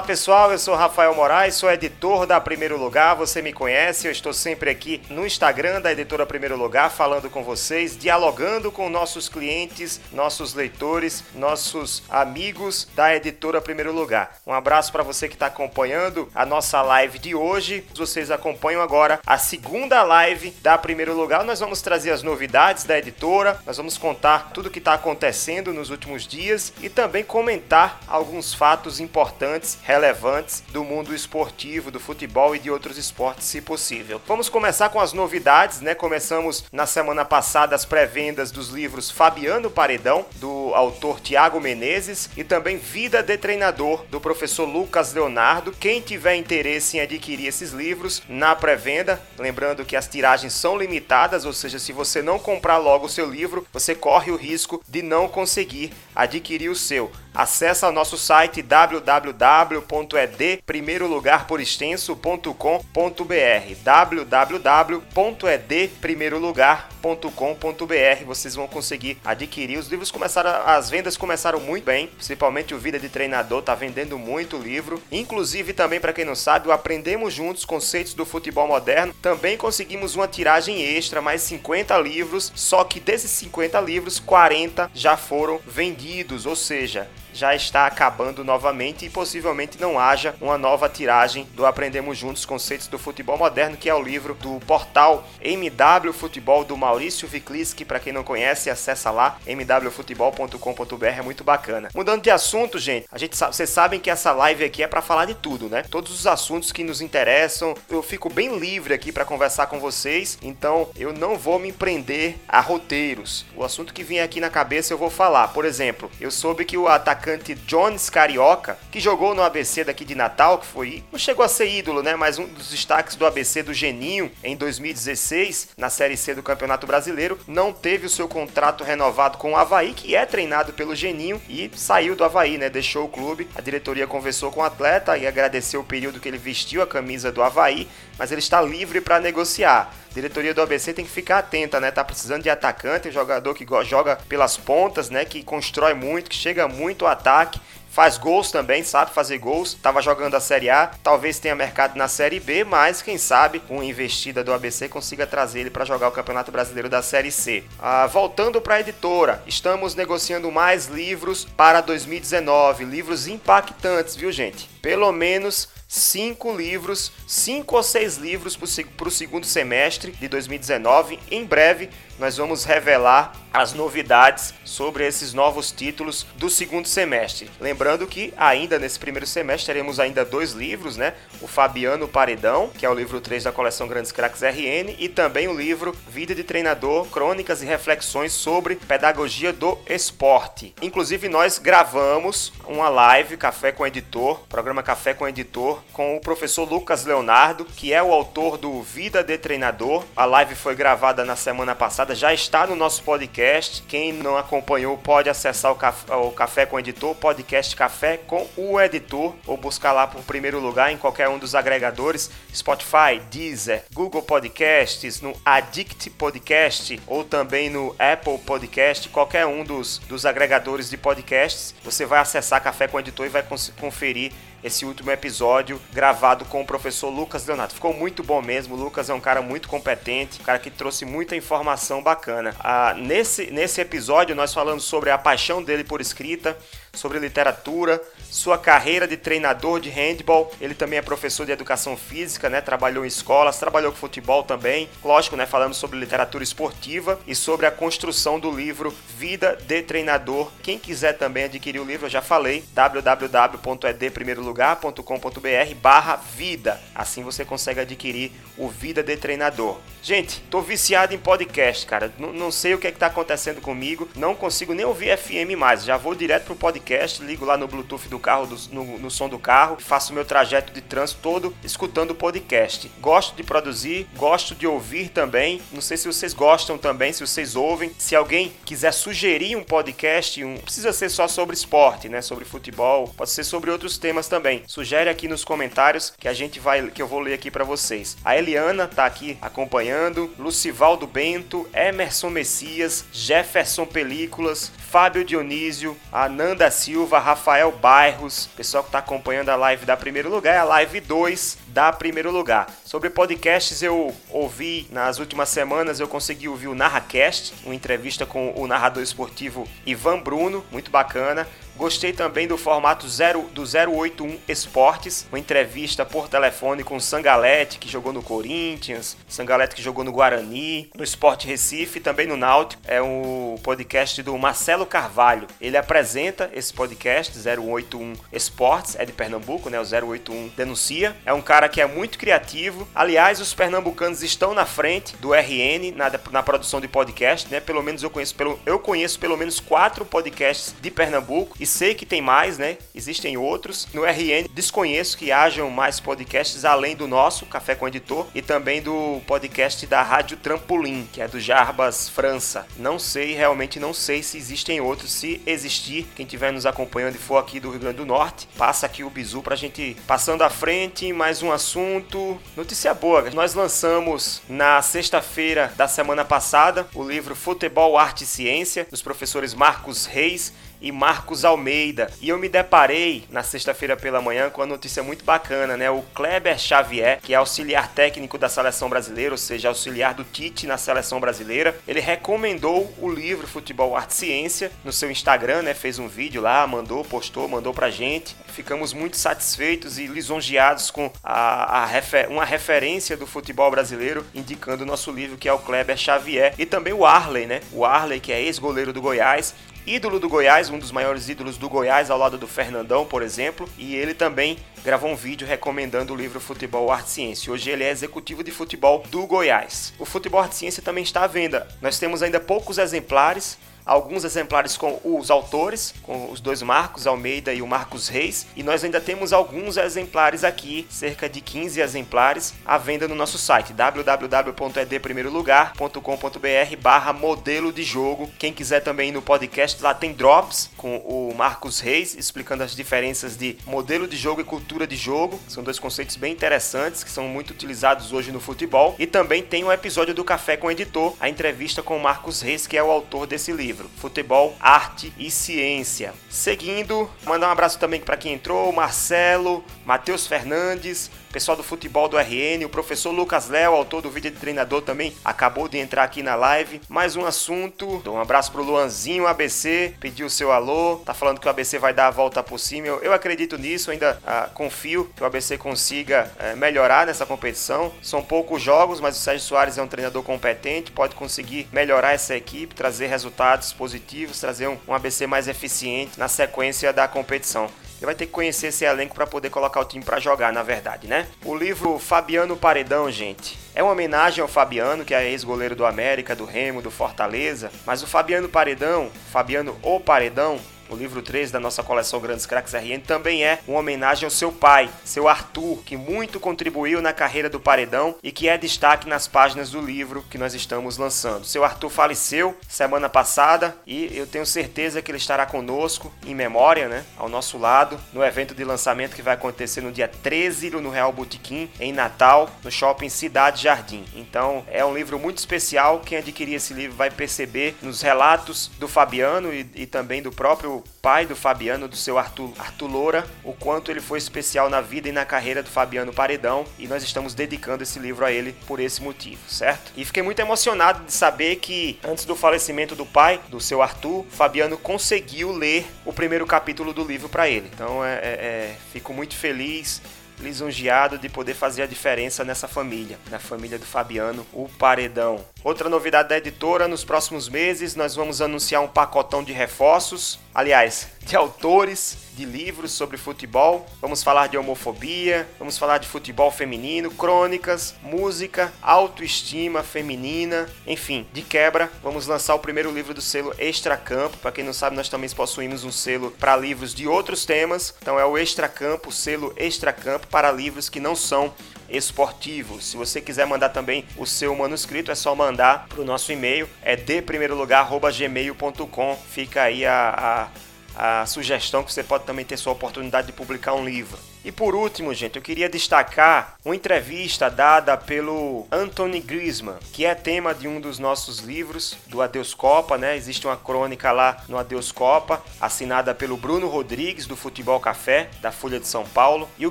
Olá pessoal, eu sou Rafael Moraes, sou editor da Primeiro Lugar, você me conhece, eu estou sempre aqui no Instagram da editora Primeiro Lugar falando com vocês, dialogando com nossos clientes, nossos leitores, nossos amigos da editora Primeiro Lugar. Um abraço para você que está acompanhando a nossa live de hoje. Vocês acompanham agora a segunda live da Primeiro Lugar. Nós vamos trazer as novidades da editora, nós vamos contar tudo o que está acontecendo nos últimos dias e também comentar alguns fatos importantes relevantes do mundo esportivo, do futebol e de outros esportes, se possível. Vamos começar com as novidades, né? Começamos na semana passada as pré-vendas dos livros Fabiano Paredão, do autor Tiago Menezes, e também Vida de Treinador, do professor Lucas Leonardo. Quem tiver interesse em adquirir esses livros na pré-venda, lembrando que as tiragens são limitadas, ou seja, se você não comprar logo o seu livro, você corre o risco de não conseguir adquirir o seu. Acesse o nosso site www.edprimeirolugarporextenso.com.br www.edprimeirolugar.com.br Vocês vão conseguir adquirir. Os livros começaram as vendas começaram muito bem, principalmente o Vida de Treinador tá vendendo muito livro. Inclusive também para quem não sabe, o Aprendemos Juntos Conceitos do Futebol Moderno, também conseguimos uma tiragem extra, mais 50 livros, só que desses 50 livros, 40 já foram vendidos, ou seja, já está acabando novamente e possivelmente não haja uma nova tiragem do Aprendemos Juntos Conceitos do Futebol Moderno, que é o livro do portal MW Futebol do Maurício Vikliski. Para quem não conhece, acessa lá mwfutebol.com.br, é muito bacana. Mudando de assunto, gente, a gente vocês sabem que essa live aqui é para falar de tudo, né? Todos os assuntos que nos interessam. Eu fico bem livre aqui para conversar com vocês, então eu não vou me prender a roteiros. O assunto que vier aqui na cabeça eu vou falar. Por exemplo, eu soube que o atacante atacante Jones Carioca, que jogou no ABC daqui de Natal, que foi, não chegou a ser ídolo, né, mas um dos destaques do ABC do Geninho em 2016, na Série C do Campeonato Brasileiro, não teve o seu contrato renovado com o Havaí, que é treinado pelo Geninho, e saiu do Havaí, né, deixou o clube. A diretoria conversou com o atleta e agradeceu o período que ele vestiu a camisa do Havaí, mas ele está livre para negociar. A diretoria do ABC tem que ficar atenta, né? Tá precisando de atacante, um jogador que joga pelas pontas, né? Que constrói muito, que chega muito ao ataque faz gols também, sabe fazer gols. Tava jogando a Série A, talvez tenha mercado na Série B, mas quem sabe com investida do ABC consiga trazer ele para jogar o Campeonato Brasileiro da Série C. Ah, voltando para a editora, estamos negociando mais livros para 2019, livros impactantes, viu gente? Pelo menos cinco livros, cinco ou seis livros para o segundo semestre de 2019. Em breve nós vamos revelar as novidades sobre esses novos títulos do segundo semestre. Lembrando que ainda nesse primeiro semestre teremos ainda dois livros, né? O Fabiano Paredão, que é o livro 3 da coleção Grandes Craques RN, e também o livro Vida de Treinador, Crônicas e Reflexões sobre Pedagogia do Esporte. Inclusive nós gravamos uma live Café com Editor, programa Café com Editor, com o professor Lucas Leonardo, que é o autor do Vida de Treinador. A live foi gravada na semana passada, já está no nosso podcast. Quem não acompanhou pode acessar o Café, o Café com o Editor, podcast Café com o Editor, ou buscar lá por primeiro lugar em qualquer um dos agregadores: Spotify, Deezer, Google Podcasts, no Addict Podcast ou também no Apple Podcast, qualquer um dos, dos agregadores de podcasts. Você vai acessar Café com o Editor e vai conferir esse último episódio gravado com o professor Lucas Leonardo. Ficou muito bom mesmo. O Lucas é um cara muito competente, um cara que trouxe muita informação bacana. Ah, nesse, nesse episódio, nós falamos sobre a paixão dele por escrita, sobre literatura, sua carreira de treinador de handball. Ele também é professor de educação física, né? Trabalhou em escolas, trabalhou com futebol também. Lógico, né? Falamos sobre literatura esportiva e sobre a construção do livro Vida de Treinador. Quem quiser também adquirir o livro, eu já falei, www.edprimeirolugar.com.br barra vida. Assim você consegue adquirir o Vida de Treinador. Gente, tô viciado em podcast, cara. N não sei o que é que tá acontecendo comigo. Não consigo nem ouvir FM mais. Já vou direto pro podcast podcast, ligo lá no Bluetooth do carro, do, no, no som do carro, faço meu trajeto de trânsito todo escutando o podcast. Gosto de produzir, gosto de ouvir também. Não sei se vocês gostam também, se vocês ouvem. Se alguém quiser sugerir um podcast, um, precisa ser só sobre esporte, né? Sobre futebol, pode ser sobre outros temas também. Sugere aqui nos comentários que a gente vai, que eu vou ler aqui para vocês. A Eliana tá aqui acompanhando, Lucivaldo Bento, Emerson Messias, Jefferson Películas, Fábio Dionísio, Ananda Silva, Rafael Bairros, pessoal que está acompanhando a live da primeiro lugar, é a live 2 da primeiro lugar. Sobre podcasts eu ouvi nas últimas semanas, eu consegui ouvir o NarraCast, uma entrevista com o narrador esportivo Ivan Bruno, muito bacana. Gostei também do formato 0, do 081 Esportes, uma entrevista por telefone com Sangalete, que jogou no Corinthians, Sangalete que jogou no Guarani, no Sport Recife, também no Náutico. É um podcast do Marcelo Carvalho. Ele apresenta esse podcast 081 Esportes, é de Pernambuco, né? O 081 denuncia. É um cara que é muito criativo. Aliás, os pernambucanos estão na frente do RN na, na produção de podcast, né? Pelo menos eu conheço, pelo, eu conheço pelo menos quatro podcasts de Pernambuco e sei que tem mais, né? Existem outros. No RN, desconheço que hajam mais podcasts além do nosso, Café com Editor, e também do podcast da Rádio Trampolim, que é do Jarbas França. Não sei, realmente não sei se existem outros. Se existir, quem estiver nos acompanhando e for aqui do Rio Grande do Norte, passa aqui o bizu pra gente passando à frente, mais um assunto. Notícia boa, nós lançamos na sexta-feira da semana passada o livro Futebol, Arte e Ciência, dos professores Marcos Reis e Marcos Almeida. E eu me deparei na sexta-feira pela manhã com uma notícia muito bacana, né? O Kleber Xavier, que é auxiliar técnico da seleção brasileira, ou seja, auxiliar do Tite na seleção brasileira, ele recomendou o livro Futebol Arte Ciência no seu Instagram, né? Fez um vídeo lá, mandou, postou, mandou pra gente. Ficamos muito satisfeitos e lisonjeados com a, a refer uma referência do futebol brasileiro indicando o nosso livro, que é o Kleber Xavier. E também o Arley, né? O Arley, que é ex-goleiro do Goiás, ídolo do Goiás, um dos maiores ídolos do Goiás, ao lado do Fernandão, por exemplo, e ele também gravou um vídeo recomendando o livro Futebol Arte Ciência. Hoje ele é executivo de futebol do Goiás. O Futebol Arte Ciência também está à venda. Nós temos ainda poucos exemplares, alguns exemplares com os autores, com os dois Marcos Almeida e o Marcos Reis, e nós ainda temos alguns exemplares aqui, cerca de 15 exemplares, à venda no nosso site www.edprimeirolugar.com.br barra modelo de jogo. Quem quiser também ir no podcast, lá tem drops com o Marcos Reis explicando as diferenças de modelo de jogo e cultura de jogo. São dois conceitos bem interessantes que são muito utilizados hoje no futebol. E também tem um episódio do Café com o Editor, a entrevista com o Marcos Reis, que é o autor desse livro livro, Futebol, Arte e Ciência. Seguindo, mandar um abraço também para quem entrou, Marcelo, Matheus Fernandes, pessoal do futebol do RN, o professor Lucas Léo, autor do vídeo de treinador também, acabou de entrar aqui na live. Mais um assunto. Um abraço pro Luanzinho ABC, pediu seu alô, tá falando que o ABC vai dar a volta por cima. Eu, eu acredito nisso, ainda ah, confio que o ABC consiga eh, melhorar nessa competição. São poucos jogos, mas o Sérgio Soares é um treinador competente, pode conseguir melhorar essa equipe, trazer resultados positivos, trazer um, um ABC mais eficiente na sequência da competição. Ele vai ter que conhecer esse elenco para poder colocar o time para jogar, na verdade, né? O livro Fabiano Paredão, gente, é uma homenagem ao Fabiano, que é ex-goleiro do América, do Remo, do Fortaleza. Mas o Fabiano Paredão, Fabiano O Paredão, o livro 3 da nossa coleção Grandes Cracks RN, também é uma homenagem ao seu pai, seu Arthur, que muito contribuiu na carreira do Paredão e que é destaque nas páginas do livro que nós estamos lançando. Seu Arthur faleceu semana passada e eu tenho certeza que ele estará conosco em memória, né, ao nosso lado, no evento de lançamento que vai acontecer no dia 13 no Real Botequim, em Natal, no shopping Cidade Jardim. Então, é um livro muito especial. Quem adquirir esse livro vai perceber nos relatos do Fabiano e, e também do próprio pai do Fabiano, do seu Arthur, Arthur Loura, o quanto ele foi especial na vida e na carreira do Fabiano Paredão, e nós estamos dedicando esse livro a ele por esse motivo, certo? E fiquei muito emocionado de saber que antes do falecimento do pai, do seu Arthur, Fabiano conseguiu ler o primeiro capítulo do livro para ele. Então é, é, é, fico muito feliz lisonjeado de poder fazer a diferença nessa família, na família do Fabiano, o Paredão. Outra novidade da editora, nos próximos meses nós vamos anunciar um pacotão de reforços aliás, de autores de livros sobre futebol. Vamos falar de homofobia, vamos falar de futebol feminino, crônicas, música, autoestima feminina, enfim, de quebra, vamos lançar o primeiro livro do selo Extracampo. Para quem não sabe, nós também possuímos um selo para livros de outros temas. Então é o Extracampo, o selo Extracampo para livros que não são esportivos. Se você quiser mandar também o seu manuscrito, é só mandar para o nosso e-mail, é de primeiro lugar@gmail.com. Fica aí a, a a sugestão que você pode também ter sua oportunidade de publicar um livro. E por último, gente, eu queria destacar uma entrevista dada pelo Anthony Griezmann, que é tema de um dos nossos livros, do Adeus Copa, né? Existe uma crônica lá no Adeus Copa, assinada pelo Bruno Rodrigues, do Futebol Café, da Folha de São Paulo. E o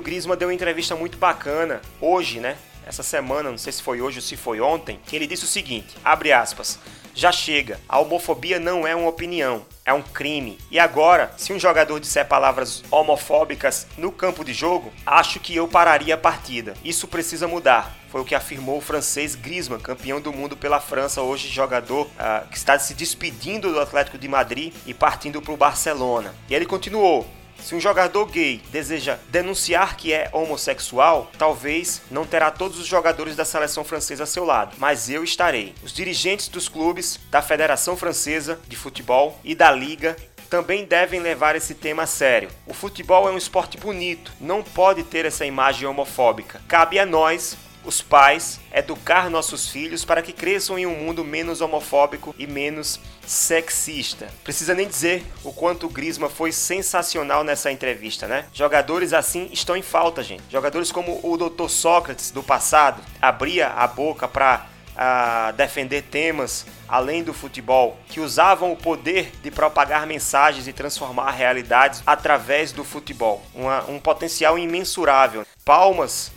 Griezmann deu uma entrevista muito bacana hoje, né? Essa semana, não sei se foi hoje ou se foi ontem, que ele disse o seguinte, abre aspas, já chega, a homofobia não é uma opinião, é um crime. E agora, se um jogador disser palavras homofóbicas no campo de jogo, acho que eu pararia a partida. Isso precisa mudar. Foi o que afirmou o francês Griezmann, campeão do mundo pela França, hoje jogador uh, que está se despedindo do Atlético de Madrid e partindo para o Barcelona. E ele continuou: se um jogador gay deseja denunciar que é homossexual, talvez não terá todos os jogadores da seleção francesa a seu lado, mas eu estarei. Os dirigentes dos clubes, da Federação Francesa de Futebol e da Liga também devem levar esse tema a sério. O futebol é um esporte bonito, não pode ter essa imagem homofóbica. Cabe a nós, os pais, educar nossos filhos para que cresçam em um mundo menos homofóbico e menos sexista. Precisa nem dizer o quanto o Grisma foi sensacional nessa entrevista, né? Jogadores assim estão em falta, gente. Jogadores como o Dr. Sócrates do passado abria a boca para a defender temas além do futebol, que usavam o poder de propagar mensagens e transformar realidades através do futebol. Uma, um potencial imensurável. Palmas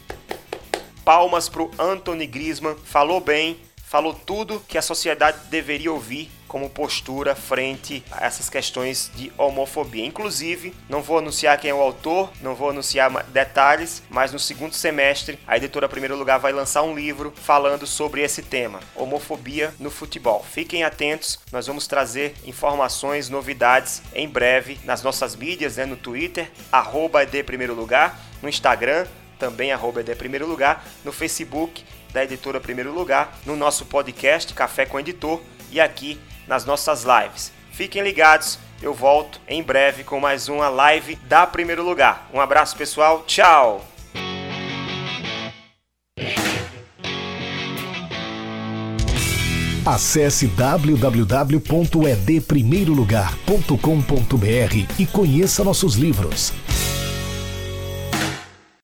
Palmas pro Anthony Griezmann, falou bem, falou tudo que a sociedade deveria ouvir como postura frente a essas questões de homofobia. Inclusive, não vou anunciar quem é o autor, não vou anunciar detalhes, mas no segundo semestre a editora Primeiro Lugar vai lançar um livro falando sobre esse tema, homofobia no futebol. Fiquem atentos, nós vamos trazer informações, novidades em breve nas nossas mídias, né, no Twitter, arroba Lugar, no Instagram, também arroba Lugar, no Facebook da Editora Primeiro Lugar, no nosso podcast Café com Editor e aqui nas nossas lives. Fiquem ligados, eu volto em breve com mais uma live da Primeiro Lugar. Um abraço pessoal, tchau! Acesse www.edprimeirolugar.com.br e conheça nossos livros.